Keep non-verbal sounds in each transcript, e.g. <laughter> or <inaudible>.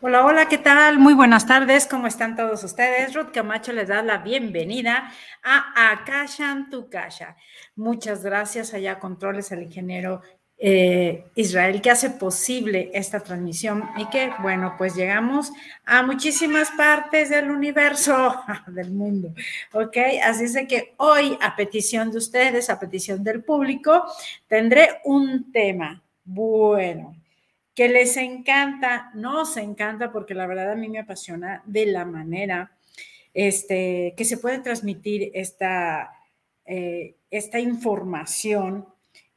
Hola, hola, ¿qué tal? Muy buenas tardes, ¿cómo están todos ustedes? Ruth Camacho les da la bienvenida a Akashan Tu Kasha. Muchas gracias allá Controles al ingeniero eh, Israel que hace posible esta transmisión y que, bueno, pues llegamos a muchísimas partes del universo, <laughs> del mundo, ¿ok? Así es de que hoy, a petición de ustedes, a petición del público, tendré un tema. Bueno, que les encanta, nos encanta, porque la verdad a mí me apasiona de la manera este, que se puede transmitir esta, eh, esta información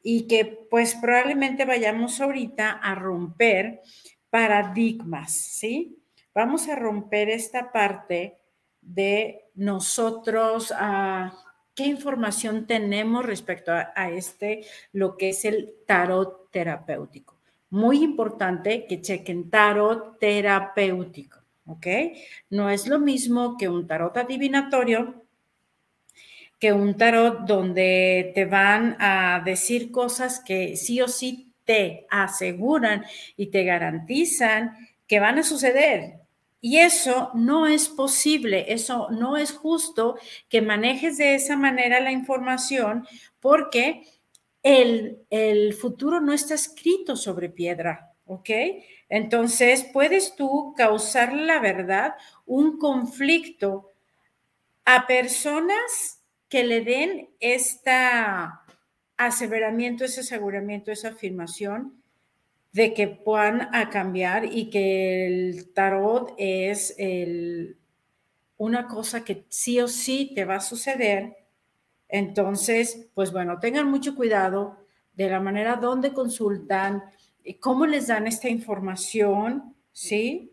y que pues probablemente vayamos ahorita a romper paradigmas, ¿sí? Vamos a romper esta parte de nosotros, a qué información tenemos respecto a este, lo que es el tarot terapéutico muy importante que chequen tarot terapéutico, ¿ok? No es lo mismo que un tarot adivinatorio, que un tarot donde te van a decir cosas que sí o sí te aseguran y te garantizan que van a suceder. Y eso no es posible, eso no es justo que manejes de esa manera la información porque el, futuro no está escrito sobre piedra, ¿ok? Entonces, puedes tú causar la verdad un conflicto a personas que le den esta aseveramiento, ese aseguramiento, esa afirmación de que puedan a cambiar y que el tarot es una cosa que sí o sí te va a suceder entonces, pues bueno, tengan mucho cuidado de la manera donde consultan, cómo les dan esta información, ¿sí?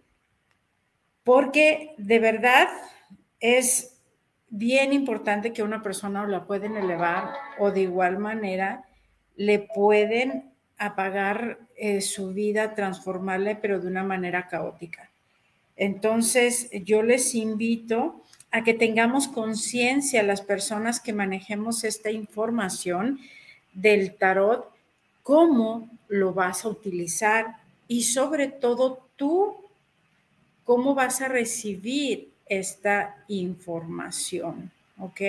Porque de verdad es bien importante que una persona la pueden elevar o de igual manera le pueden apagar eh, su vida, transformarle, pero de una manera caótica. Entonces, yo les invito a que tengamos conciencia las personas que manejemos esta información del tarot, cómo lo vas a utilizar y sobre todo tú, cómo vas a recibir esta información, ¿ok?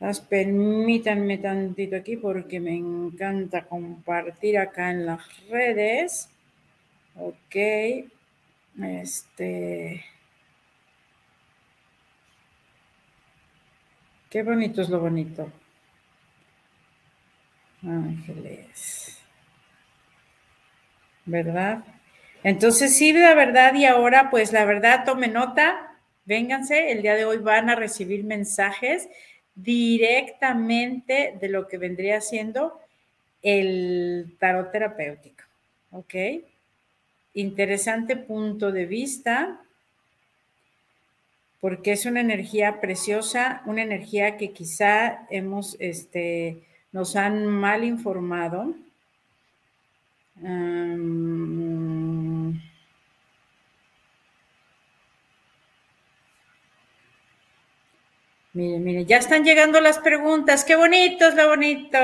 Las permítanme tantito aquí porque me encanta compartir acá en las redes. Ok. Este. Qué bonito es lo bonito. Ángeles. ¿Verdad? Entonces, sí, la verdad, y ahora, pues la verdad, tome nota, vénganse, el día de hoy van a recibir mensajes directamente de lo que vendría siendo el tarot terapéutico. ¿Ok? Interesante punto de vista porque es una energía preciosa, una energía que quizá hemos, este, nos han mal informado. Miren, miren, ya están llegando las preguntas. Qué bonito es lo bonito.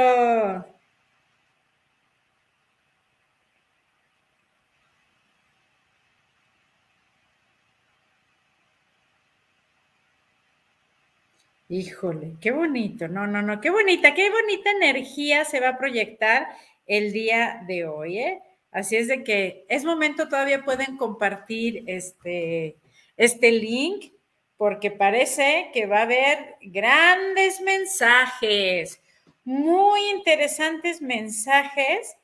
Híjole, qué bonito, no, no, no, qué bonita, qué bonita energía se va a proyectar el día de hoy, ¿eh? Así es de que es momento, todavía pueden compartir este, este link, porque parece que va a haber grandes mensajes, muy interesantes mensajes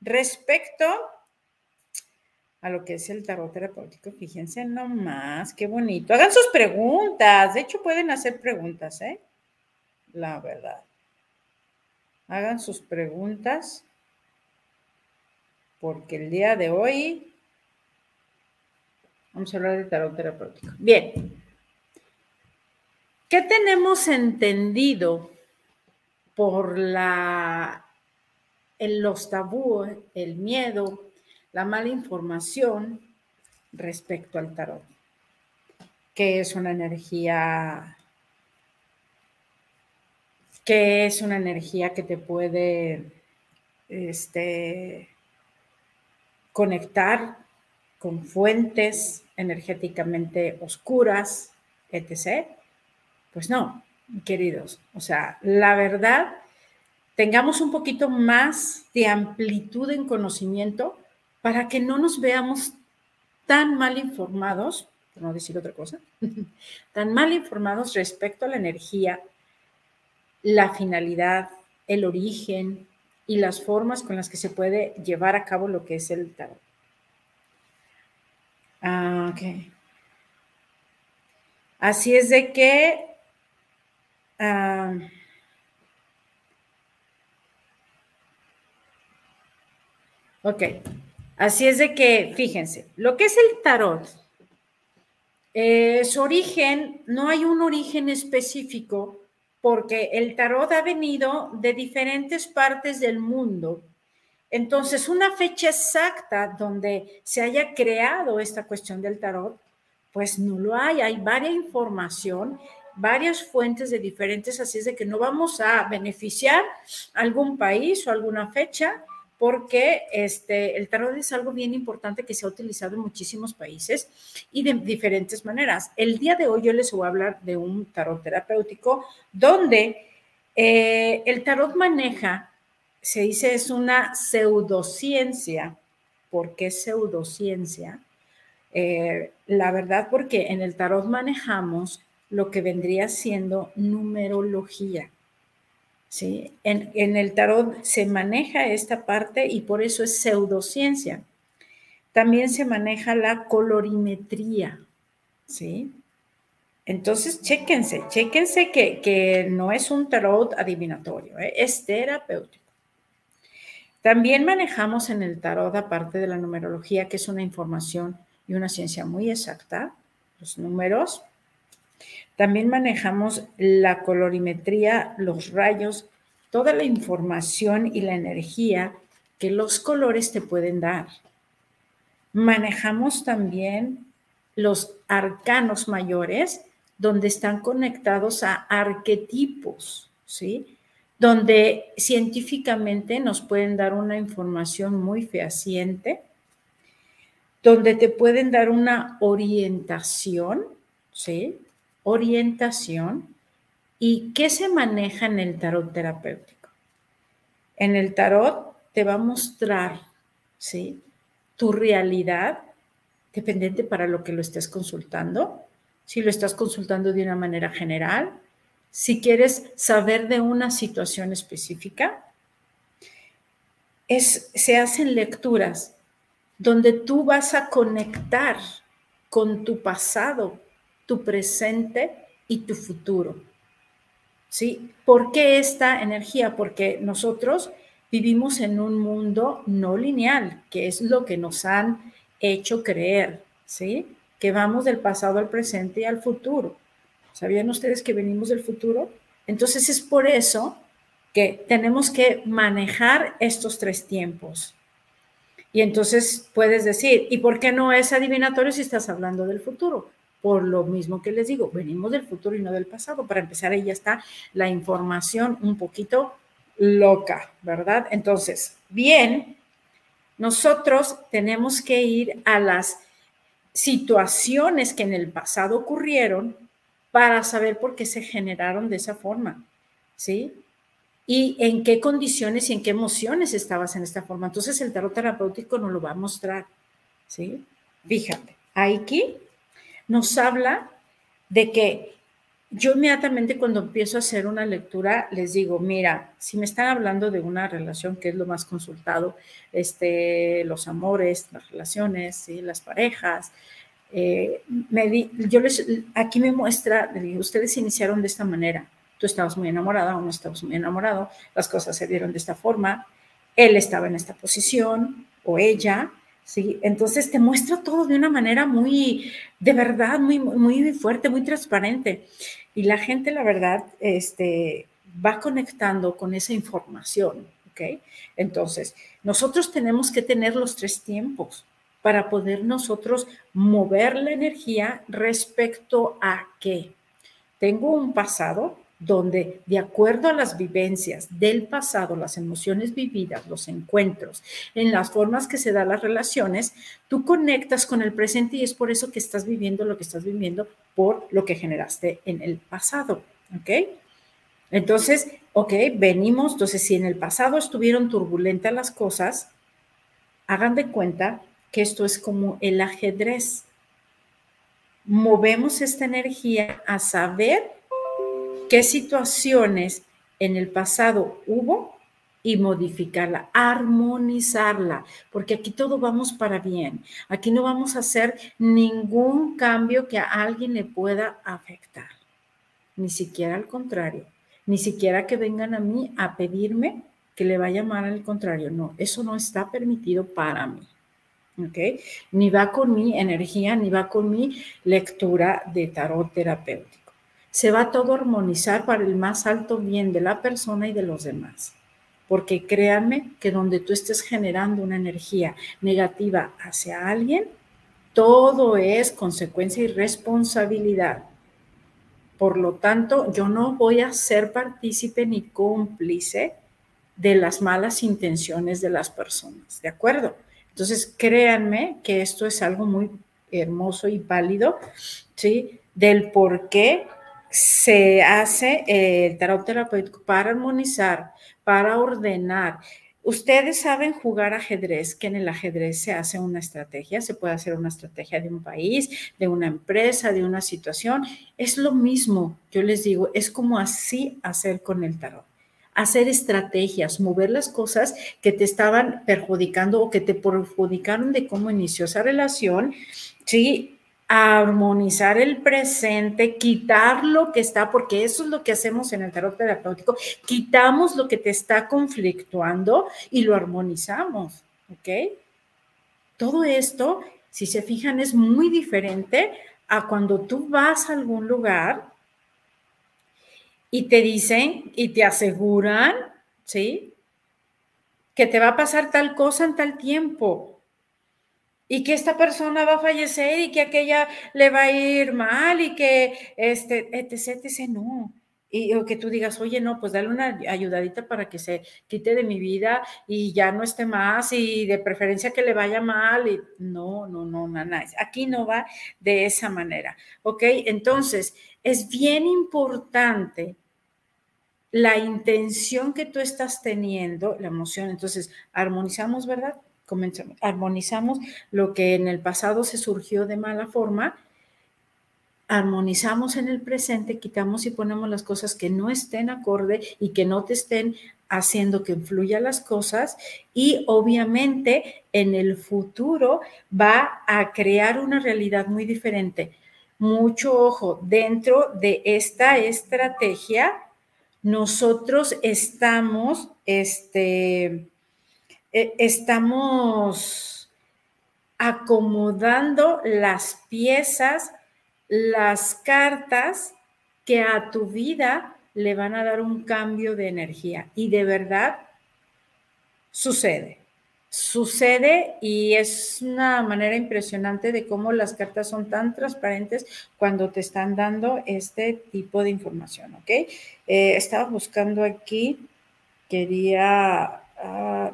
respecto a lo que es el tarot terapéutico. Fíjense nomás, qué bonito. Hagan sus preguntas. De hecho, pueden hacer preguntas, ¿eh? La verdad. Hagan sus preguntas. Porque el día de hoy vamos a hablar de tarot terapéutico. Bien. ¿Qué tenemos entendido por la, en los tabúes, el miedo, la mala información respecto al tarot, que es una energía que es una energía que te puede este, conectar con fuentes energéticamente oscuras, etc. Pues no, queridos. O sea, la verdad, tengamos un poquito más de amplitud en conocimiento para que no nos veamos tan mal informados, por no decir otra cosa, <laughs> tan mal informados respecto a la energía, la finalidad, el origen y las formas con las que se puede llevar a cabo lo que es el tarot. Ah, ok. Así es de que ah, ok. Así es de que, fíjense, lo que es el tarot, eh, su origen, no hay un origen específico porque el tarot ha venido de diferentes partes del mundo. Entonces, una fecha exacta donde se haya creado esta cuestión del tarot, pues no lo hay. Hay varias información, varias fuentes de diferentes, así es de que no vamos a beneficiar algún país o alguna fecha porque este, el tarot es algo bien importante que se ha utilizado en muchísimos países y de diferentes maneras. El día de hoy yo les voy a hablar de un tarot terapéutico donde eh, el tarot maneja, se dice es una pseudociencia. ¿Por qué pseudociencia? Eh, la verdad, porque en el tarot manejamos lo que vendría siendo numerología. ¿Sí? En, el tarot se maneja esta parte y por eso es pseudociencia. También se maneja la colorimetría, ¿sí? Entonces, chéquense, chéquense que, que no es un tarot adivinatorio, ¿eh? es terapéutico. También manejamos en el tarot, aparte de la numerología, que es una información y una ciencia muy exacta, los números, también manejamos la colorimetría, los rayos, toda la información y la energía que los colores te pueden dar. Manejamos también los arcanos mayores, donde están conectados a arquetipos, ¿sí? Donde científicamente nos pueden dar una información muy fehaciente, donde te pueden dar una orientación, ¿sí? Orientación y qué se maneja en el tarot terapéutico. En el tarot te va a mostrar, ¿sí? Tu realidad, dependiente para lo que lo estés consultando. Si lo estás consultando de una manera general, si quieres saber de una situación específica, es, se hacen lecturas donde tú vas a conectar con tu pasado, tu presente y tu futuro. ¿Sí? ¿Por qué esta energía? Porque nosotros vivimos en un mundo no lineal, que es lo que nos han hecho creer, ¿sí? Que vamos del pasado al presente y al futuro. ¿Sabían ustedes que venimos del futuro? Entonces es por eso que tenemos que manejar estos tres tiempos. Y entonces puedes decir, ¿y por qué no es adivinatorio si estás hablando del futuro? Por lo mismo que les digo, venimos del futuro y no del pasado. Para empezar, ahí ya está la información un poquito loca, ¿verdad? Entonces, bien, nosotros tenemos que ir a las situaciones que en el pasado ocurrieron para saber por qué se generaron de esa forma, ¿sí? Y en qué condiciones y en qué emociones estabas en esta forma. Entonces el tarot terapéutico nos lo va a mostrar, ¿sí? Fíjate, aquí nos habla de que yo inmediatamente cuando empiezo a hacer una lectura les digo, mira, si me están hablando de una relación que es lo más consultado, este, los amores, las relaciones, las parejas, eh, me yo les, aquí me muestra, ustedes iniciaron de esta manera, tú estabas muy enamorada o no estabas muy enamorado, las cosas se dieron de esta forma, él estaba en esta posición o ella, ¿sí? Entonces te muestra todo de una manera muy, de verdad, muy, muy fuerte, muy transparente. Y la gente, la verdad, este, va conectando con esa información, ¿ok? Entonces, nosotros tenemos que tener los tres tiempos para poder nosotros mover la energía respecto a que tengo un pasado, donde de acuerdo a las vivencias del pasado, las emociones vividas, los encuentros, en las formas que se dan las relaciones, tú conectas con el presente y es por eso que estás viviendo lo que estás viviendo por lo que generaste en el pasado, ¿ok? Entonces, ok, venimos, entonces si en el pasado estuvieron turbulentas las cosas, hagan de cuenta que esto es como el ajedrez. Movemos esta energía a saber qué situaciones en el pasado hubo y modificarla, armonizarla, porque aquí todo vamos para bien. Aquí no vamos a hacer ningún cambio que a alguien le pueda afectar, ni siquiera al contrario, ni siquiera que vengan a mí a pedirme que le vaya mal al contrario. No, eso no está permitido para mí. ¿Ok? Ni va con mi energía, ni va con mi lectura de tarot terapéutico se va todo a armonizar para el más alto bien de la persona y de los demás. Porque créanme que donde tú estés generando una energía negativa hacia alguien, todo es consecuencia y responsabilidad. Por lo tanto, yo no voy a ser partícipe ni cómplice de las malas intenciones de las personas, ¿de acuerdo? Entonces, créanme que esto es algo muy hermoso y válido, ¿sí? Del por qué se hace el tarot terapéutico para armonizar, para ordenar. Ustedes saben jugar ajedrez, que en el ajedrez se hace una estrategia, se puede hacer una estrategia de un país, de una empresa, de una situación. Es lo mismo, yo les digo, es como así hacer con el tarot. Hacer estrategias, mover las cosas que te estaban perjudicando o que te perjudicaron de cómo inició esa relación, ¿sí? Armonizar el presente, quitar lo que está, porque eso es lo que hacemos en el tarot terapéutico, quitamos lo que te está conflictuando y lo armonizamos, ¿ok? Todo esto, si se fijan, es muy diferente a cuando tú vas a algún lugar y te dicen y te aseguran, ¿sí? Que te va a pasar tal cosa en tal tiempo y que esta persona va a fallecer y que aquella le va a ir mal y que este, etc, etc, no. Y o que tú digas, oye, no, pues dale una ayudadita para que se quite de mi vida y ya no esté más y de preferencia que le vaya mal. Y no, no, no, no. Aquí no va de esa manera. ¿Ok? Entonces, es bien importante la intención que tú estás teniendo, la emoción. Entonces, armonizamos, ¿verdad? Comenzamos, armonizamos lo que en el pasado se surgió de mala forma, armonizamos en el presente, quitamos y ponemos las cosas que no estén acorde y que no te estén haciendo que influya las cosas y obviamente en el futuro va a crear una realidad muy diferente. Mucho ojo, dentro de esta estrategia, nosotros estamos, este, eh, estamos acomodando las piezas, las cartas que a tu vida le van a dar un cambio de energía. Y de verdad sucede. Sucede y es una manera impresionante de cómo las cartas son tan transparentes cuando te están dando este tipo de información, ¿ok? Eh, estaba buscando aquí, quería... Ah,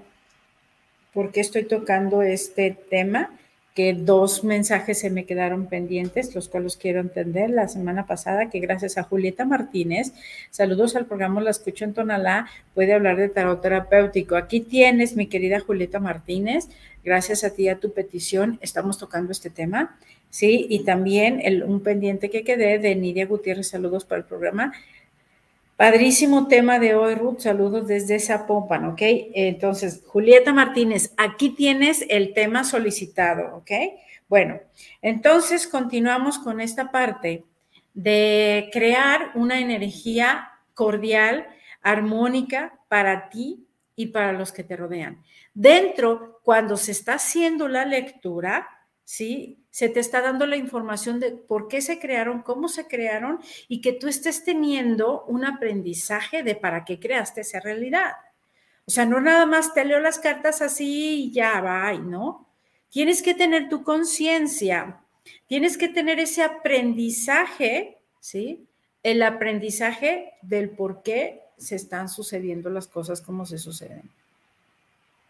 por qué estoy tocando este tema, que dos mensajes se me quedaron pendientes, los cuales quiero entender la semana pasada, que gracias a Julieta Martínez, saludos al programa La Escucho en Tonalá, puede hablar de tarot terapéutico. Aquí tienes, mi querida Julieta Martínez, gracias a ti, a tu petición, estamos tocando este tema, ¿sí? Y también el, un pendiente que quedé de Nidia Gutiérrez, saludos para el programa. Padrísimo tema de hoy, Ruth. Saludos desde Zapopan, ¿ok? Entonces, Julieta Martínez, aquí tienes el tema solicitado, ¿ok? Bueno, entonces continuamos con esta parte de crear una energía cordial, armónica para ti y para los que te rodean. Dentro, cuando se está haciendo la lectura, ¿sí? Se te está dando la información de por qué se crearon, cómo se crearon y que tú estés teniendo un aprendizaje de para qué creaste esa realidad. O sea, no nada más te leo las cartas así y ya va, ¿no? Tienes que tener tu conciencia, tienes que tener ese aprendizaje, ¿sí? el aprendizaje del por qué se están sucediendo las cosas como se suceden.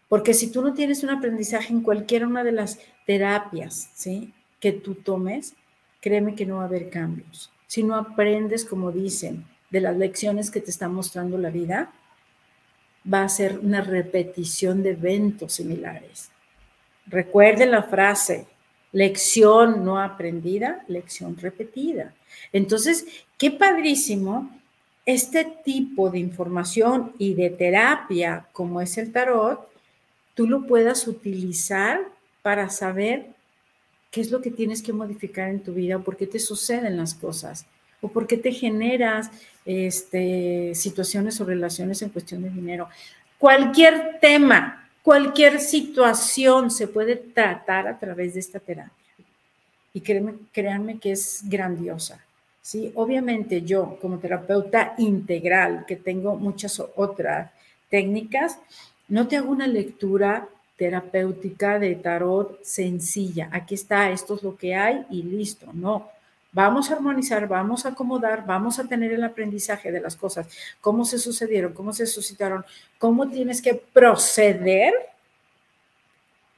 Porque si tú no tienes un aprendizaje en cualquiera una de las terapias, ¿sí? Que tú tomes, créeme que no va a haber cambios. Si no aprendes, como dicen, de las lecciones que te está mostrando la vida, va a ser una repetición de eventos similares. Recuerden la frase, lección no aprendida, lección repetida. Entonces, qué padrísimo este tipo de información y de terapia como es el tarot, tú lo puedas utilizar para saber qué es lo que tienes que modificar en tu vida o por qué te suceden las cosas o por qué te generas este, situaciones o relaciones en cuestión de dinero. Cualquier tema, cualquier situación se puede tratar a través de esta terapia. Y créanme, créanme que es grandiosa. ¿sí? Obviamente yo como terapeuta integral, que tengo muchas otras técnicas, no te hago una lectura terapéutica de tarot sencilla. Aquí está, esto es lo que hay y listo. No, vamos a armonizar, vamos a acomodar, vamos a tener el aprendizaje de las cosas, cómo se sucedieron, cómo se suscitaron, cómo tienes que proceder.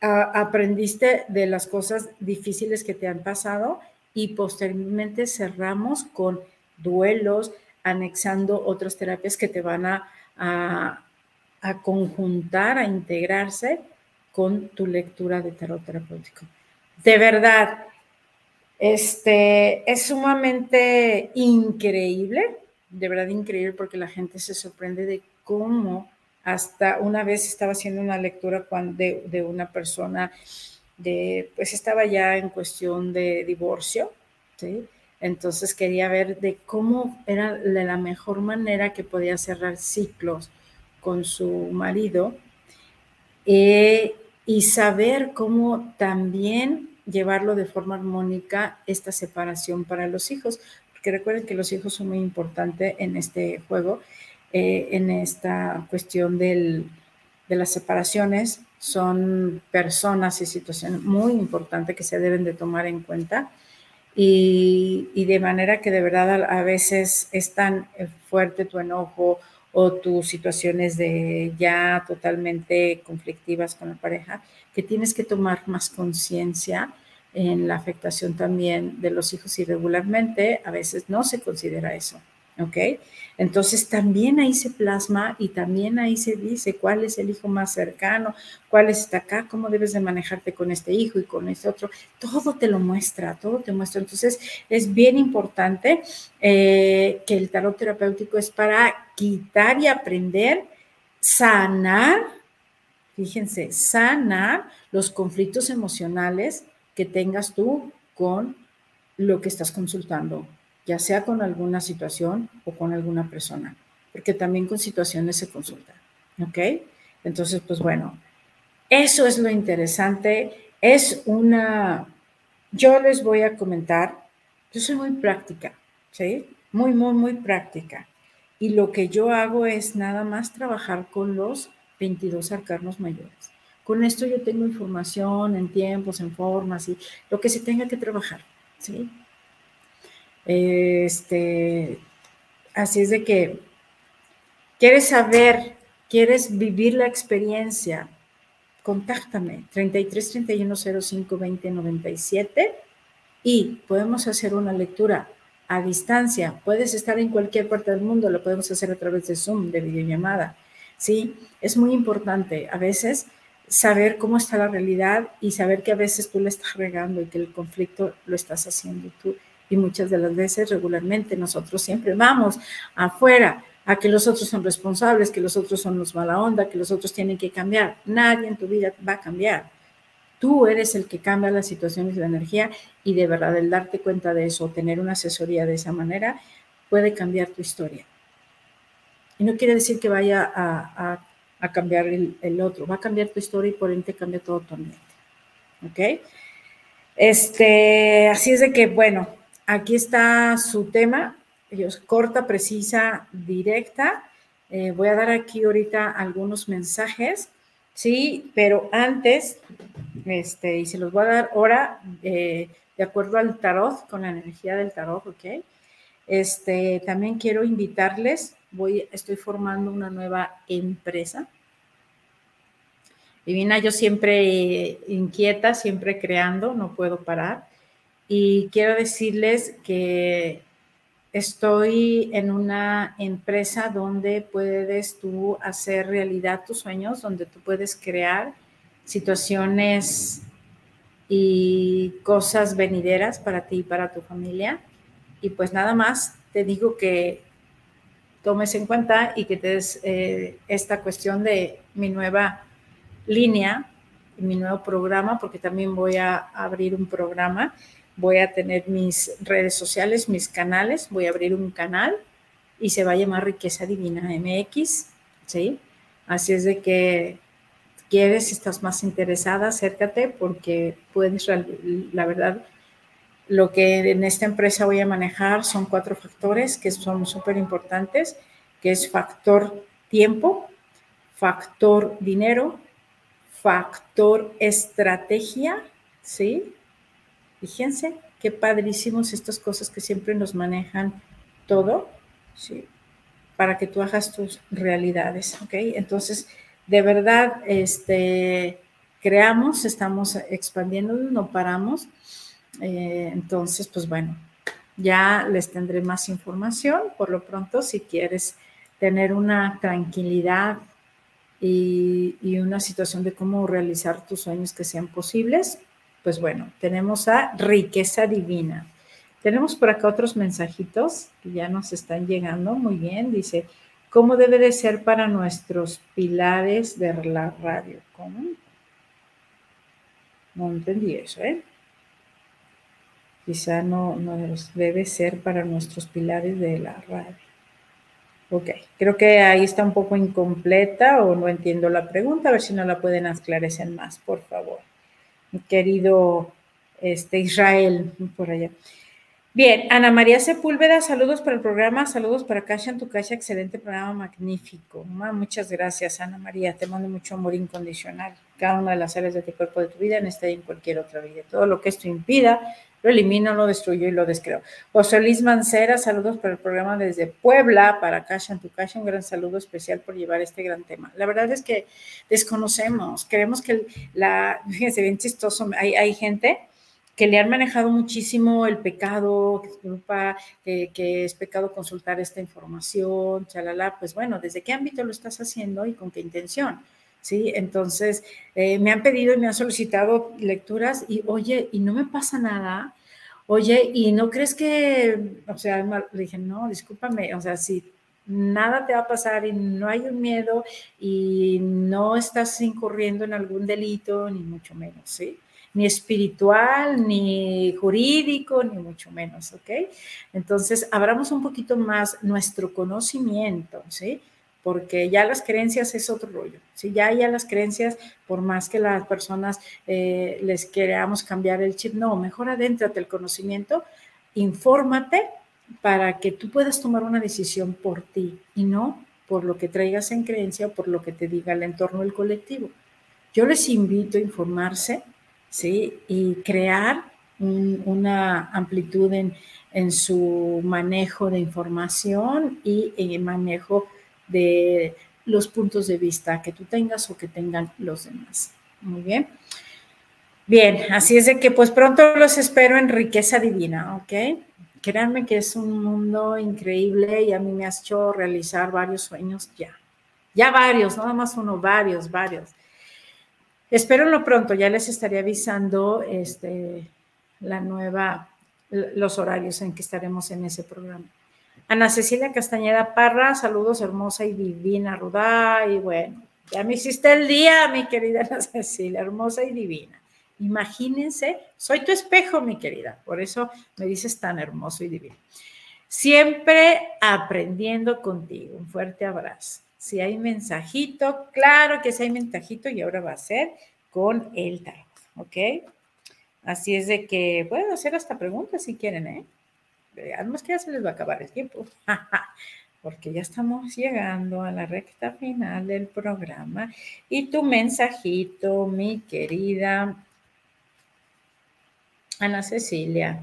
aprendiste de las cosas difíciles que te han pasado y posteriormente cerramos con duelos, anexando otras terapias que te van a, a conjuntar, a integrarse con tu lectura de tarot terapéutico. De verdad, este es sumamente increíble, de verdad increíble porque la gente se sorprende de cómo hasta una vez estaba haciendo una lectura de, de una persona de, pues estaba ya en cuestión de divorcio, ¿sí? Entonces quería ver de cómo era la mejor manera que podía cerrar ciclos con su marido eh, y saber cómo también llevarlo de forma armónica esta separación para los hijos, porque recuerden que los hijos son muy importantes en este juego, eh, en esta cuestión del, de las separaciones, son personas y situaciones muy importantes que se deben de tomar en cuenta. Y, y de manera que de verdad a, a veces es tan fuerte tu enojo o tus situaciones de ya totalmente conflictivas con la pareja, que tienes que tomar más conciencia en la afectación también de los hijos y regularmente a veces no se considera eso. ¿Ok? Entonces también ahí se plasma y también ahí se dice cuál es el hijo más cercano, cuál está acá, cómo debes de manejarte con este hijo y con este otro. Todo te lo muestra, todo te muestra. Entonces es bien importante eh, que el tarot terapéutico es para quitar y aprender, sanar, fíjense, sanar los conflictos emocionales que tengas tú con lo que estás consultando, ya sea con alguna situación o con alguna persona, porque también con situaciones se consulta, ¿ok? Entonces, pues bueno, eso es lo interesante, es una, yo les voy a comentar, yo soy muy práctica, ¿sí? Muy, muy, muy práctica. Y lo que yo hago es nada más trabajar con los 22 arcanos mayores. Con esto yo tengo información en tiempos, en formas y lo que se tenga que trabajar, ¿sí? Este, así es de que quieres saber, quieres vivir la experiencia, contáctame 33 31 05 20 97 y podemos hacer una lectura a distancia. Puedes estar en cualquier parte del mundo, lo podemos hacer a través de Zoom, de videollamada. Sí, es muy importante a veces saber cómo está la realidad y saber que a veces tú le estás regando y que el conflicto lo estás haciendo tú y muchas de las veces regularmente nosotros siempre vamos afuera a que los otros son responsables, que los otros son los mala onda, que los otros tienen que cambiar. Nadie en tu vida va a cambiar. Tú eres el que cambia las situaciones de la energía y de verdad el darte cuenta de eso, tener una asesoría de esa manera, puede cambiar tu historia. Y no quiere decir que vaya a, a, cambiar el, el, otro, va a cambiar tu historia y por ende cambia todo tu ambiente. ¿Ok? Este, así es de que, bueno, Aquí está su tema, corta, precisa, directa. Eh, voy a dar aquí ahorita algunos mensajes, sí, pero antes, este, y se los voy a dar ahora eh, de acuerdo al tarot, con la energía del tarot, ¿ok? Este, también quiero invitarles, voy, estoy formando una nueva empresa. Divina, yo siempre inquieta, siempre creando, no puedo parar. Y quiero decirles que estoy en una empresa donde puedes tú hacer realidad tus sueños, donde tú puedes crear situaciones y cosas venideras para ti y para tu familia. Y pues nada más, te digo que tomes en cuenta y que te des eh, esta cuestión de mi nueva línea, mi nuevo programa, porque también voy a abrir un programa, voy a tener mis redes sociales, mis canales, voy a abrir un canal y se va a llamar Riqueza Divina MX, ¿sí? Así es de que quieres, estás más interesada, acércate porque puedes, la verdad, lo que en esta empresa voy a manejar son cuatro factores que son súper importantes, que es factor tiempo, factor dinero, factor estrategia, ¿sí? Fíjense qué padrísimos estas cosas que siempre nos manejan todo, ¿sí? Para que tú hagas tus realidades, ¿ok? Entonces, de verdad, este, creamos, estamos expandiendo, no paramos. Eh, entonces, pues bueno, ya les tendré más información. Por lo pronto, si quieres tener una tranquilidad y, una situación de cómo realizar tus sueños que sean posibles, pues bueno, tenemos a riqueza divina. Tenemos por acá otros mensajitos que ya nos están llegando. Muy bien, dice, ¿Cómo debe de ser para nuestros pilares de la radio? ¿Cómo? No entendí eso, ¿eh? Quizá no, no debe ser para nuestros pilares de la radio. Ok, creo que ahí está un poco incompleta o no entiendo la pregunta, a ver si no la pueden esclarecer más, por favor. Querido este, Israel, por allá. Bien, Ana María Sepúlveda, saludos para el programa, saludos para Cacha en tu Cacha, excelente programa, magnífico. Muchas gracias, Ana María, te mando mucho amor incondicional. Cada una de las áreas de tu cuerpo, de tu vida, en esta y en cualquier otra vida. Todo lo que esto impida, lo elimino, lo destruyo y lo descreo. José Luis Mancera, saludos para el programa desde Puebla, para Cacha en tu Cacha, un gran saludo especial por llevar este gran tema. La verdad es que desconocemos, creemos que la, <laughs> fíjense, bien chistoso, hay, hay gente que le han manejado muchísimo el pecado, que, que, es pecado consultar esta información, chalala, pues bueno, ¿desde qué ámbito lo estás haciendo y con qué intención? ¿Sí? Entonces, eh, me han pedido y me han solicitado lecturas y, oye, y no me pasa nada, oye, y no crees que, o sea, le dije, no, discúlpame, o sea, si nada te va a pasar y no hay un miedo y no estás incurriendo en algún delito, ni mucho menos, ¿sí? ni espiritual, ni jurídico, ni mucho menos, ¿ok? Entonces, abramos un poquito más nuestro conocimiento, ¿sí? Porque ya las creencias es otro rollo, ¿sí? Ya, ya las creencias, por más que las personas eh, les queramos cambiar el chip, no, mejor adéntrate el conocimiento, infórmate para que tú puedas tomar una decisión por ti y no por lo que traigas en creencia o por lo que te diga el entorno del colectivo. Yo les invito a informarse, ¿sí? Y crear una amplitud en, su manejo de información y en el manejo de los puntos de vista que tú tengas o que tengan los demás. Muy bien. Bien, así es de que pues pronto los espero en riqueza divina, ¿ok? Créanme que es un mundo increíble y a mí me ha hecho realizar varios sueños ya. Ya varios, nada más uno, varios, varios. Espero pronto, ya les estaré avisando este, la nueva, los horarios en que estaremos en ese programa. Ana Cecilia Castañeda Parra, saludos hermosa y divina, Rudá, y bueno, ya me hiciste el día, mi querida Ana Cecilia, hermosa y divina. Imagínense, soy tu espejo, mi querida, por eso me dices tan hermoso y divino. Siempre aprendiendo contigo. Un fuerte abrazo. Si hay mensajito, claro que si hay mensajito y ahora va a ser con el tarot, ¿ok? Así es de que pueden hacer esta pregunta si quieren, ¿eh? Además que ya se les va a acabar el tiempo, <laughs> porque ya estamos llegando a la recta final del programa. Y tu mensajito, mi querida Ana Cecilia,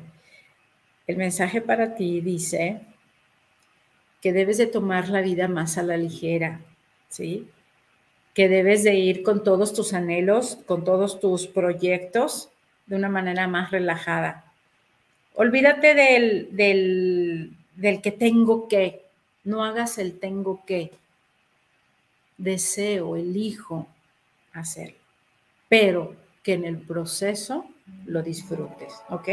el mensaje para ti dice, que debes de tomar la vida más a la ligera, ¿sí? Que debes de ir con todos tus anhelos, con todos tus proyectos de una manera más relajada. Olvídate del, del, del que tengo que, no hagas el tengo que. Deseo, elijo hacerlo, pero que en el proceso lo disfrutes, ¿ok?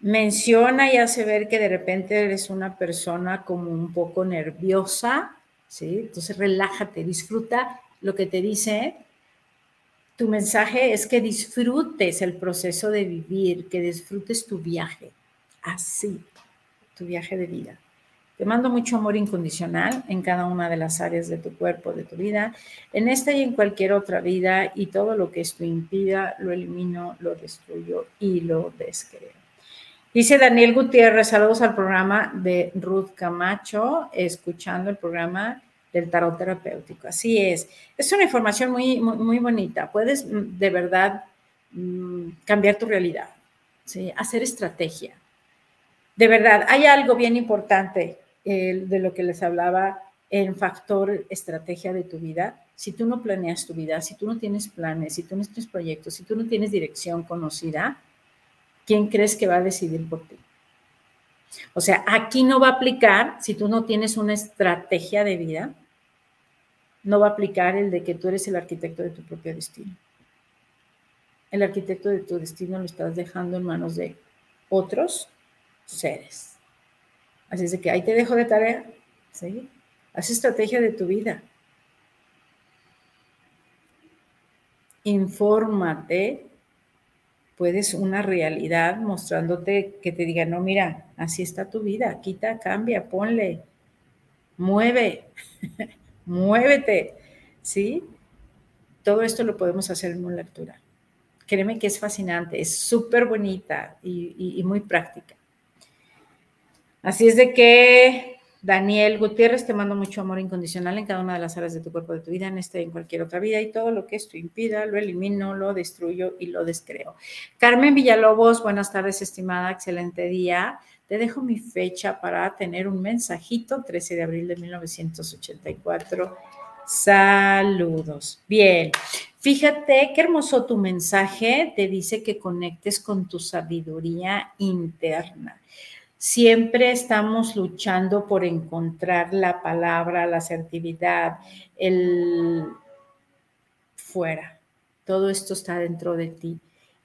Menciona y hace ver que de repente eres una persona como un poco nerviosa, ¿sí? Entonces relájate, disfruta lo que te dice. Tu mensaje es que disfrutes el proceso de vivir, que disfrutes tu viaje, así, tu viaje de vida. Te mando mucho amor incondicional en cada una de las áreas de tu cuerpo, de tu vida, en esta y en cualquier otra vida, y todo lo que esto impida, lo elimino, lo destruyo y lo descreo. Dice Daniel Gutiérrez, saludos al programa de Ruth Camacho, escuchando el programa del tarot terapéutico. Así es, es una información muy, muy, bonita. Puedes mm, de verdad mm, cambiar tu realidad, ¿sí? hacer estrategia. De verdad, hay algo bien importante de lo que les hablaba en factor estrategia de tu vida, si tú no planeas tu vida, si tú no tienes planes, si tú no tienes proyectos, si tú no tienes dirección conocida, ¿quién crees que va a decidir por ti? O sea, aquí no va a aplicar, si tú no tienes una estrategia de vida, no va a aplicar el de que tú eres el arquitecto de tu propio destino. El arquitecto de tu destino lo estás dejando en manos de otros seres. Así es de que ahí te dejo de tarea, ¿sí? Haz estrategia de tu vida. Infórmate, puedes una realidad mostrándote que te diga, no, mira, así está tu vida, quita, cambia, ponle, mueve, <laughs> muévete, ¿sí? Todo esto lo podemos hacer en una lectura. Créeme que es fascinante, es súper bonita y muy práctica. Así es de que, Daniel Gutiérrez, te mando mucho amor incondicional en cada una de las áreas de tu cuerpo, de tu vida, en esta y en cualquier otra vida, y todo lo que esto impida, lo elimino, lo destruyo y lo descreo. Carmen Villalobos, buenas tardes, estimada, excelente día. Te dejo mi fecha para tener un mensajito, 13 de abril de 1984. Saludos. Bien, fíjate qué hermoso tu mensaje. Te dice que conectes con tu sabiduría interna. Siempre estamos luchando por encontrar la palabra, la asertividad, el fuera. Todo esto está dentro de ti.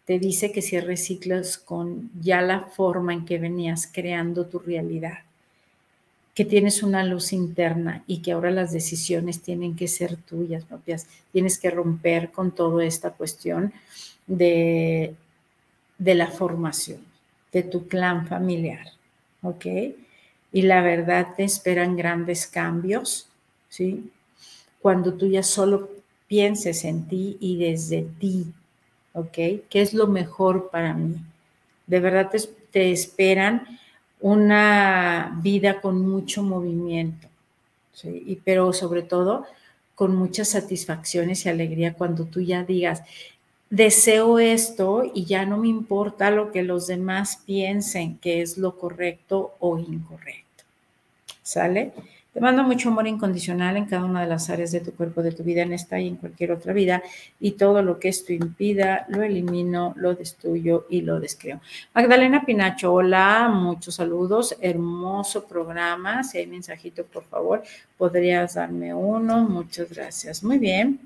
Te dice que si reciclas con ya la forma en que venías creando tu realidad, que tienes una luz interna y que ahora las decisiones tienen que ser tuyas propias. Tienes que romper con toda esta cuestión de, de la formación, de tu clan familiar ¿ok? Y la verdad te esperan grandes cambios, ¿sí? Cuando tú ya solo pienses en ti y desde ti, ¿ok? ¿Qué es lo mejor para mí? De verdad te, esperan una vida con mucho movimiento, ¿sí? Y, pero sobre todo con muchas satisfacciones y alegría cuando tú ya digas, deseo esto y ya no me importa lo que los demás piensen que es lo correcto o incorrecto. ¿Sale? Te mando mucho amor incondicional en cada una de las áreas de tu cuerpo, de tu vida, en esta y en cualquier otra vida. Y todo lo que esto impida, lo elimino, lo destruyo y lo descreo. Magdalena Pinacho, hola, muchos saludos. Hermoso programa. Si hay mensajito, por favor, podrías darme uno. Muchas gracias. Muy bien.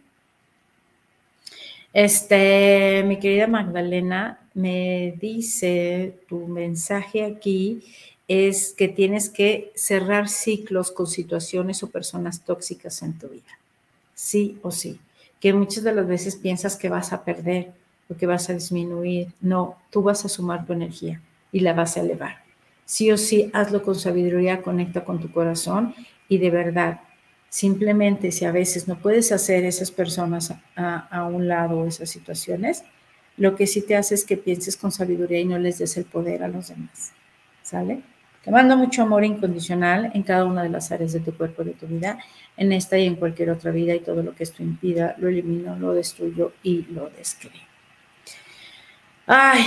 Este, mi querida Magdalena, me dice tu mensaje aquí es que tienes que cerrar ciclos con situaciones o personas tóxicas en tu vida. Sí o sí. Que muchas de las veces piensas que vas a perder o que vas a disminuir. No, tú vas a sumar tu energía y la vas a elevar. Sí o sí, hazlo con sabiduría, conecta con tu corazón y de verdad Simplemente si a veces no puedes hacer esas personas a, un lado o esas situaciones, lo que sí te hace es que pienses con sabiduría y no les des el poder a los demás. ¿Sale? Te mando mucho amor incondicional en cada una de las áreas de tu cuerpo, de tu vida, en esta y en cualquier otra vida y todo lo que esto impida, lo elimino, lo destruyo y lo descreo. Ay,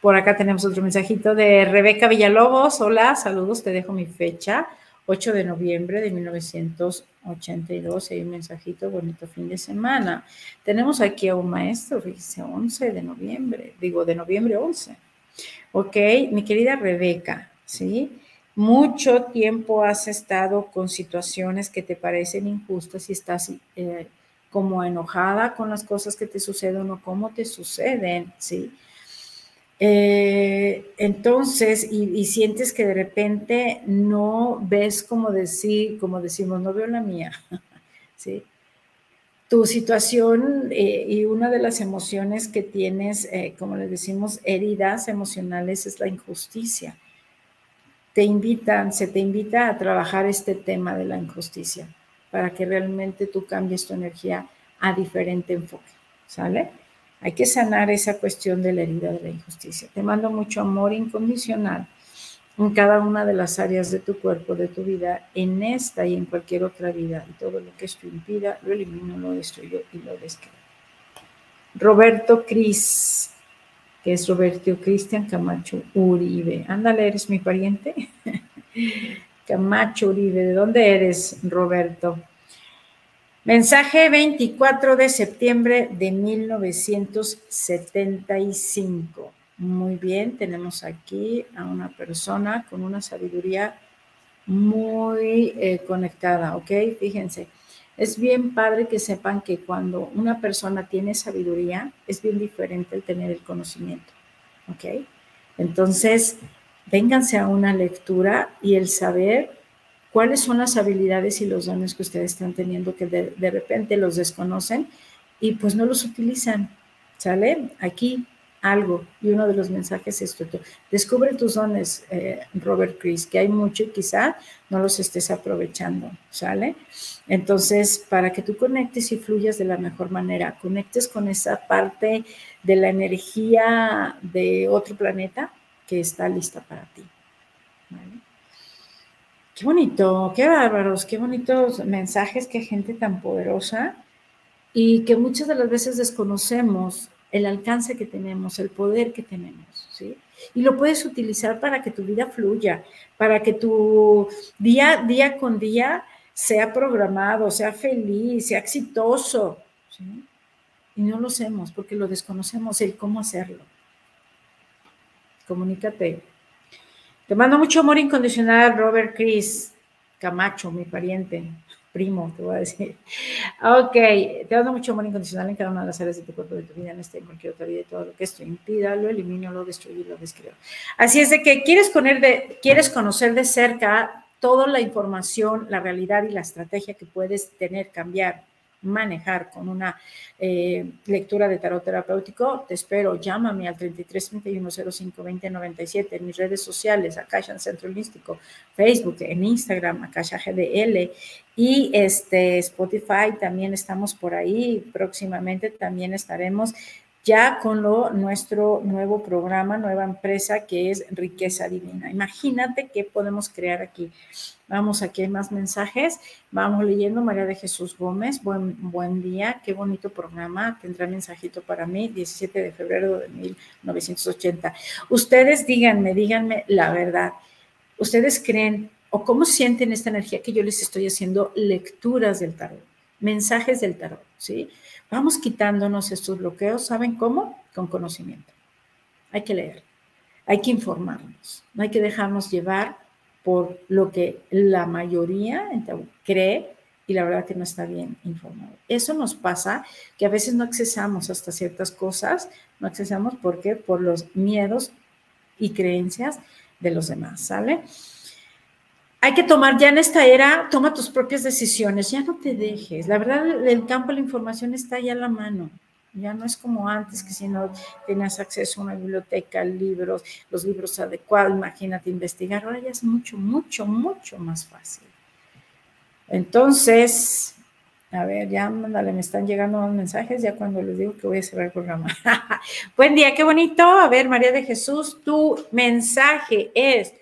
Por acá tenemos otro mensajito de Rebeca Villalobos. Hola, saludos, te dejo mi fecha. 8 de noviembre de 1982. Hay un mensajito, bonito fin de semana. Tenemos aquí a un maestro, fíjese, 11 de noviembre, digo, de noviembre 11. Ok, mi querida Rebeca, ¿sí? Mucho tiempo has estado con situaciones que te parecen injustas y estás eh, como enojada con las cosas que te suceden o cómo te suceden, ¿sí? Eh, entonces, y, sientes que de repente no ves como decir, como decimos, no veo la mía, <laughs> ¿sí? Tu situación eh, y una de las emociones que tienes, eh, como le decimos, heridas emocionales es la injusticia. Te invitan, se te invita a trabajar este tema de la injusticia para que realmente tú cambies tu energía a diferente enfoque, ¿sale? Hay que sanar esa cuestión de la herida de la injusticia. Te mando mucho amor incondicional en cada una de las áreas de tu cuerpo, de tu vida, en esta y en cualquier otra vida. Y todo lo que esto impida, lo elimino, lo destruyo y lo descreo. Roberto Cris, que es Roberto Cristian Camacho Uribe. Ándale, ¿eres mi pariente? <laughs> Camacho Uribe, ¿de dónde eres, Roberto? Mensaje 24 de septiembre de 1975. Muy bien, tenemos aquí a una persona con una sabiduría muy eh, conectada, ¿ok? Fíjense, es bien padre que sepan que cuando una persona tiene sabiduría, es bien diferente el tener el conocimiento, ¿ok? Entonces, vénganse a una lectura y el saber cuáles son las habilidades y los dones que ustedes están teniendo que de, repente los desconocen y pues no los utilizan. ¿Sale? Aquí algo y uno de los mensajes es esto. Descubre tus dones, eh, Robert Chris, que hay mucho y quizá no los estés aprovechando, ¿sale? Entonces, para que tú conectes y fluyas de la mejor manera, conectes con esa parte de la energía de otro planeta que está lista para ti. Qué bonito, qué bárbaros, qué bonitos mensajes, qué gente tan poderosa y que muchas de las veces desconocemos el alcance que tenemos, el poder que tenemos, ¿sí? Y lo puedes utilizar para que tu vida fluya, para que tu día, día con día sea programado, sea feliz, sea exitoso, ¿sí? Y no lo hacemos porque lo desconocemos el cómo hacerlo. Comunícate te mando mucho amor incondicional, Robert Chris Camacho, mi pariente, primo, te voy a decir. <laughs> Ok, te mando mucho amor incondicional en cada una de las áreas de tu cuerpo, de tu vida, en este, en cualquier otra vida, todo lo que esto impida, lo elimino, lo destruyo, lo descreo. Así es de que quieres, poner de, quieres conocer de cerca toda la información, la realidad y la estrategia que puedes tener, cambiar manejar con una eh, lectura de tarot terapéutico, te espero, llámame al 33 31 05 20 97 en mis redes sociales, Akasha en Centro Holístico, Facebook, en Instagram, Akasha GDL y este Spotify, también estamos por ahí, próximamente también estaremos ya con lo, nuestro nuevo programa, nueva empresa que es Riqueza Divina. Imagínate qué podemos crear aquí. Vamos, aquí hay más mensajes. Vamos leyendo María de Jesús Gómez. Buen, buen día, qué bonito programa. Tendrá mensajito para mí, 17 de febrero de 1980. Ustedes díganme, díganme la verdad. ¿Ustedes creen o cómo sienten esta energía que yo les estoy haciendo lecturas del tarot, mensajes del tarot, ¿sí? Vamos quitándonos estos bloqueos, ¿saben cómo? Con conocimiento. Hay que leer, hay que informarnos, no hay que dejarnos llevar por lo que la mayoría cree y la verdad que no está bien informado. Eso nos pasa que a veces no accesamos hasta ciertas cosas, no accesamos porque por los miedos y creencias de los demás, ¿sale? Hay que tomar ya en esta era, toma tus propias decisiones, ya no te dejes. La verdad, el campo de la información está ya a la mano. Ya no es como antes, que si no tenías acceso a una biblioteca, libros, los libros adecuados, imagínate investigar. Ahora ya es mucho, mucho, mucho más fácil. Entonces, a ver, ya mándale, me están llegando más mensajes ya cuando les digo que voy a cerrar el programa. <laughs> Buen día, qué bonito. A ver, María de Jesús, tu mensaje es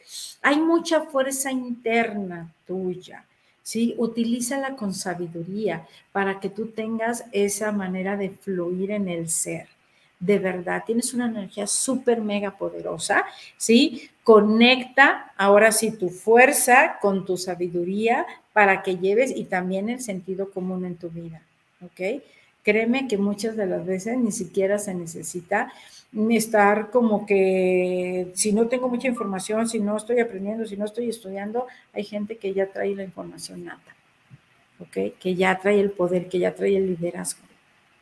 hay mucha fuerza interna tuya, ¿sí? Utilízala con sabiduría para que tú tengas esa manera de fluir en el ser. de verdad, tienes una energía súper mega poderosa, ¿sí? Conecta ahora sí tu fuerza con tu sabiduría para que lleves y también el sentido común en tu vida, ¿ok? Créeme que muchas de las veces ni siquiera se necesita estar como que si no tengo mucha información, si no estoy aprendiendo, si no estoy estudiando, hay gente que ya trae la información nata, ¿ok? Que ya trae el poder, que ya trae el liderazgo.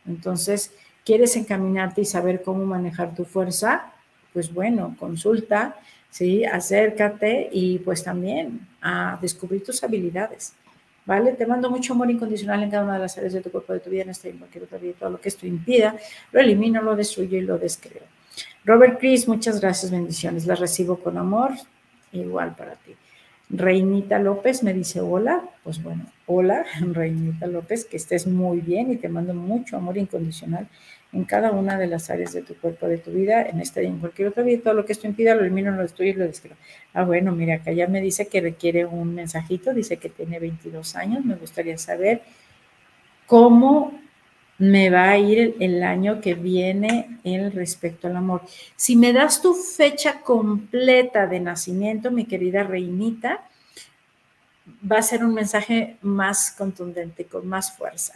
Entonces, ¿quieres encaminarte y saber cómo manejar tu fuerza? Pues bueno, consulta, ¿sí? Acércate y pues también a descubrir tus habilidades. ¿Vale? Te mando mucho amor incondicional en cada una de las áreas de tu cuerpo, de tu vida, en esta y en cualquier otra vida, todo lo que esto impida, lo elimino, lo destruyo y lo descreo. Robert Chris, muchas gracias, bendiciones, las recibo con amor, igual para ti. Reinita López me dice hola, pues bueno, hola, <laughs> Reinita López, que estés muy bien y te mando mucho amor incondicional en cada una de las áreas de tu cuerpo, de tu vida, en esta y en cualquier otra vida, todo lo que esto impida, lo elimino, lo destruyo y lo describo. Ah, bueno, mira, acá ya me dice que requiere un mensajito, dice que tiene 22 años, me gustaría saber cómo me va a ir el, año que viene en respecto al amor. Si me das tu fecha completa de nacimiento, mi querida reinita, va a ser un mensaje más contundente, con más fuerza.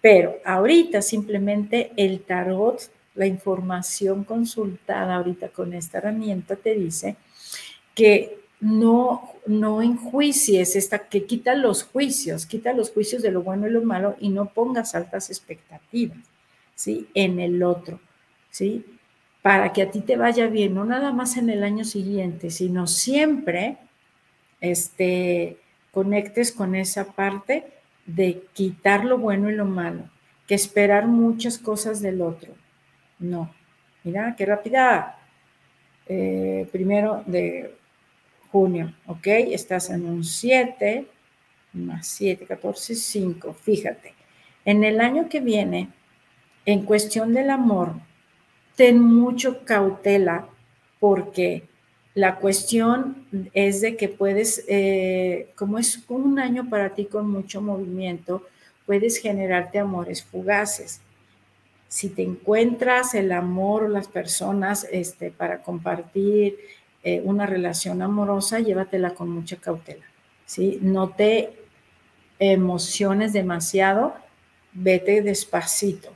Pero ahorita simplemente el tarot, la información consultada ahorita con esta herramienta te dice que no, no enjuicies, esta, que quita los juicios, quita los juicios de lo bueno y lo malo y no pongas altas expectativas, ¿sí? En el otro, ¿sí? Para que a ti te vaya bien, no nada más en el año siguiente, sino siempre, este, conectes con esa parte de quitar lo bueno y lo malo, que esperar muchas cosas del otro. No. Mira, qué rápida. Eh, primero de junio, ¿ok? Estás en un 7, más 7, 14, 5. Fíjate, en el año que viene, en cuestión del amor, ten mucho cautela porque la cuestión es de que puedes, eh, como es un año para ti con mucho movimiento, puedes generarte amores fugaces. Si te encuentras el amor las personas este, para compartir eh, una relación amorosa, llévatela con mucha cautela. ¿sí? No te emociones demasiado, vete despacito,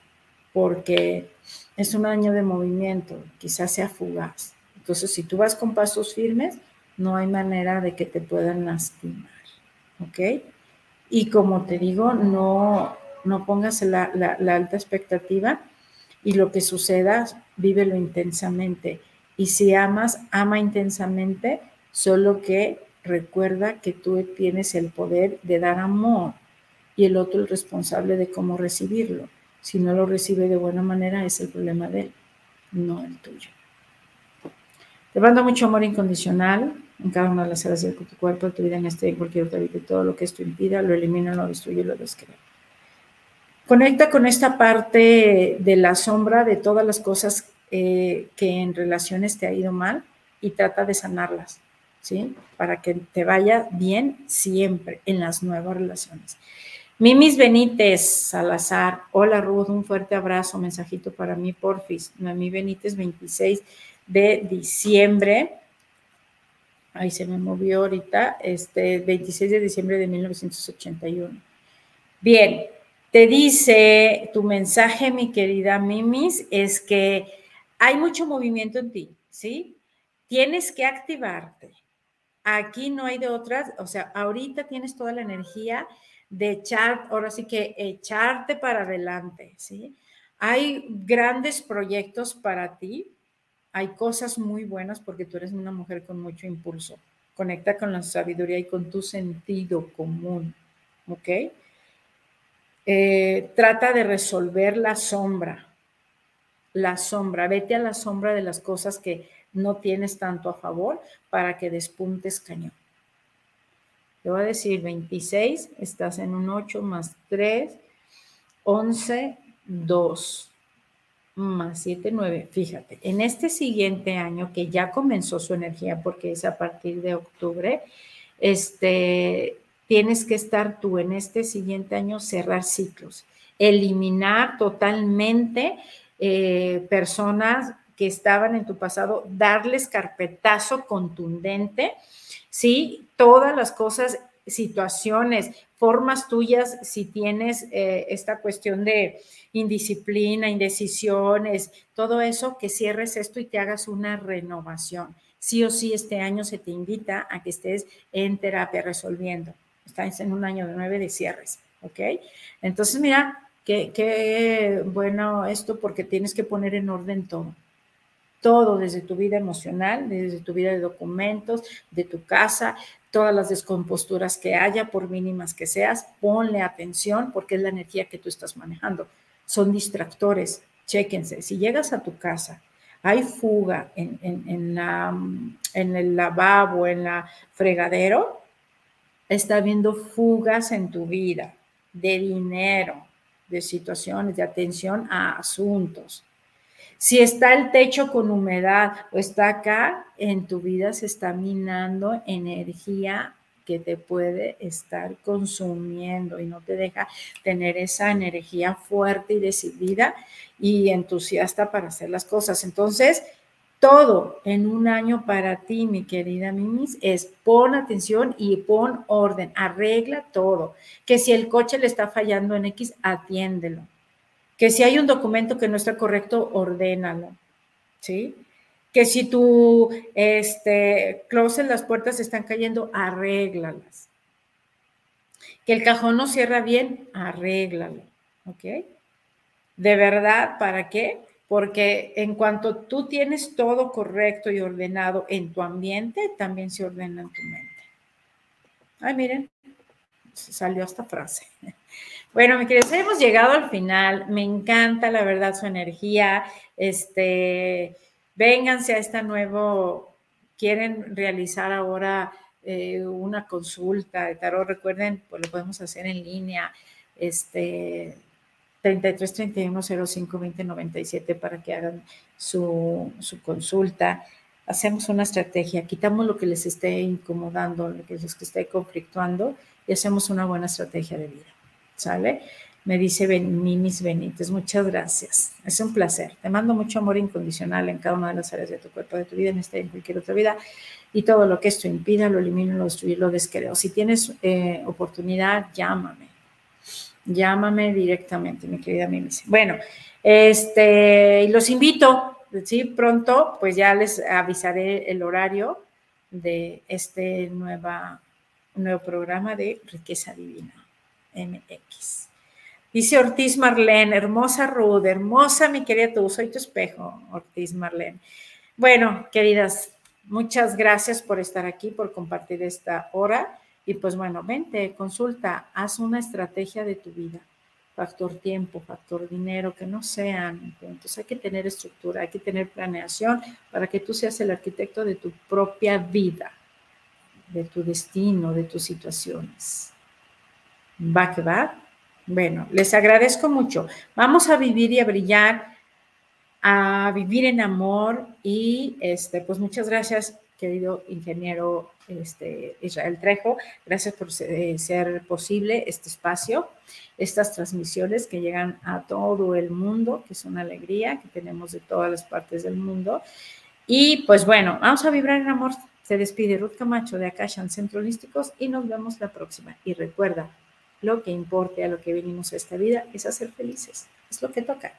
porque es un año de movimiento, quizás sea fugaz. Entonces, si tú vas con pasos firmes, no hay manera de que te puedan lastimar. ¿Ok? Y como te digo, no, no pongas la, la alta expectativa y lo que suceda, vívelo intensamente. Y si amas, ama intensamente, solo que recuerda que tú tienes el poder de dar amor y el otro el responsable de cómo recibirlo. Si no lo recibe de buena manera, es el problema de él, no el tuyo. Te mando mucho amor incondicional en cada una de las áreas de tu cuerpo, tu vida, en este y cualquier otra vida. Todo lo que esto impida, lo elimina, lo destruye, lo descree. Conecta con esta parte de la sombra de todas las cosas eh, que en relaciones te ha ido mal y trata de sanarlas, ¿sí? Para que te vaya bien siempre en las nuevas relaciones. Mimis Benítez Salazar, hola Ruth, un fuerte abrazo, mensajito para mí, porfis. Mimi Benítez 26 de diciembre. Ahí se me movió ahorita, este 26 de diciembre de 1981. Bien, te dice tu mensaje, mi querida Mimis, es que hay mucho movimiento en ti, ¿sí? Tienes que activarte. Aquí no hay de otras, o sea, ahorita tienes toda la energía de echar, ahora sí que echarte para adelante, ¿sí? Hay grandes proyectos para ti, hay cosas muy buenas porque tú eres una mujer con mucho impulso. Conecta con la sabiduría y con tu sentido común. ¿Ok? Eh, trata de resolver la sombra. La sombra. Vete a la sombra de las cosas que no tienes tanto a favor para que despuntes cañón. Te voy a decir 26, estás en un 8 más 3, 11, 2 más 7, 9. Fíjate, en este siguiente año que ya comenzó su energía, porque es a partir de octubre, este, tienes que estar tú en este siguiente año cerrar ciclos, eliminar totalmente eh, personas que estaban en tu pasado, darles carpetazo contundente, ¿sí? Todas las cosas, situaciones, formas tuyas, si tienes eh, esta cuestión de indisciplina, indecisiones, todo eso, que cierres esto y te hagas una renovación. Sí o sí, este año se te invita a que estés en terapia resolviendo. Estás en un año de nueve de cierres, ¿ok? Entonces, mira, qué, bueno esto porque tienes que poner en orden todo todo desde tu vida emocional, desde tu vida de documentos, de tu casa, todas las descomposturas que haya, por mínimas que seas, ponle atención porque es la energía que tú estás manejando. Son distractores, chéquense. Si llegas a tu casa, hay fuga en, en el lavabo, en la fregadero, está habiendo fugas en tu vida de dinero, de situaciones, de atención a asuntos. Si está el techo con humedad o está acá, en tu vida se está minando energía que te puede estar consumiendo y no te deja tener esa energía fuerte y decidida y entusiasta para hacer las cosas. Entonces, todo en un año para ti, mi querida Mimis, es pon atención y pon orden, arregla todo. Que si el coche le está fallando en X, atiéndelo que si hay un documento que no está correcto, ordénalo, ¿sí? Que si tu este, closet, las puertas están cayendo, arréglalas. Que el cajón no cierra bien, arréglalo, ¿ok? De verdad, ¿para qué? Porque en cuanto tú tienes todo correcto y ordenado en tu ambiente, también se ordena en tu mente. Ay, miren, salió esta frase. <laughs> Bueno, mi queridos, hemos llegado al final. Me encanta, la verdad, su energía. Este, vénganse a esta nuevo, quieren realizar ahora eh, una consulta de tarot. Recuerden, pues lo podemos hacer en línea. Este, 33 31 05 20 97 para que hagan su, su, consulta. Hacemos una estrategia, quitamos lo que les esté incomodando, lo que les esté conflictuando y hacemos una buena estrategia de vida. ¿sale? Me dice Ninis Benítez, muchas gracias. Es un placer. Te mando mucho amor incondicional en cada una de las áreas de tu cuerpo, de tu vida, en esta y en cualquier otra vida. Y todo lo que esto impida, lo elimino, lo destruyo, lo descreo. Si tienes eh, oportunidad, llámame. Llámame directamente, mi querida Mimis. Bueno, este, los invito, ¿sí? Pronto, pues ya les avisaré el horario de este nueva, nuevo programa de Riqueza Divina. MX. Dice Ortiz Marlene, hermosa Ruth, hermosa mi querida tú, soy tu espejo, Ortiz Marlene. Bueno, queridas, muchas gracias por estar aquí, por compartir esta hora. Y pues bueno, vente, consulta, haz una estrategia de tu vida. Factor tiempo, factor dinero, que no sean entonces Hay que tener estructura, hay que tener planeación para que tú seas el arquitecto de tu propia vida, de tu destino, de tus situaciones. Va que va. Bueno, les agradezco mucho. Vamos a vivir y a brillar, a vivir en amor y este, pues muchas gracias, querido ingeniero este, Israel Trejo. Gracias por ser, ser posible este espacio, estas transmisiones que llegan a todo el mundo, que es una alegría que tenemos de todas las partes del mundo. Y pues bueno, vamos a vibrar en amor. Se despide Ruth Camacho de Akashan Centro Holísticos y nos vemos la próxima. Y recuerda, lo que importe a lo que venimos a esta vida es hacer felices. Es lo que toca.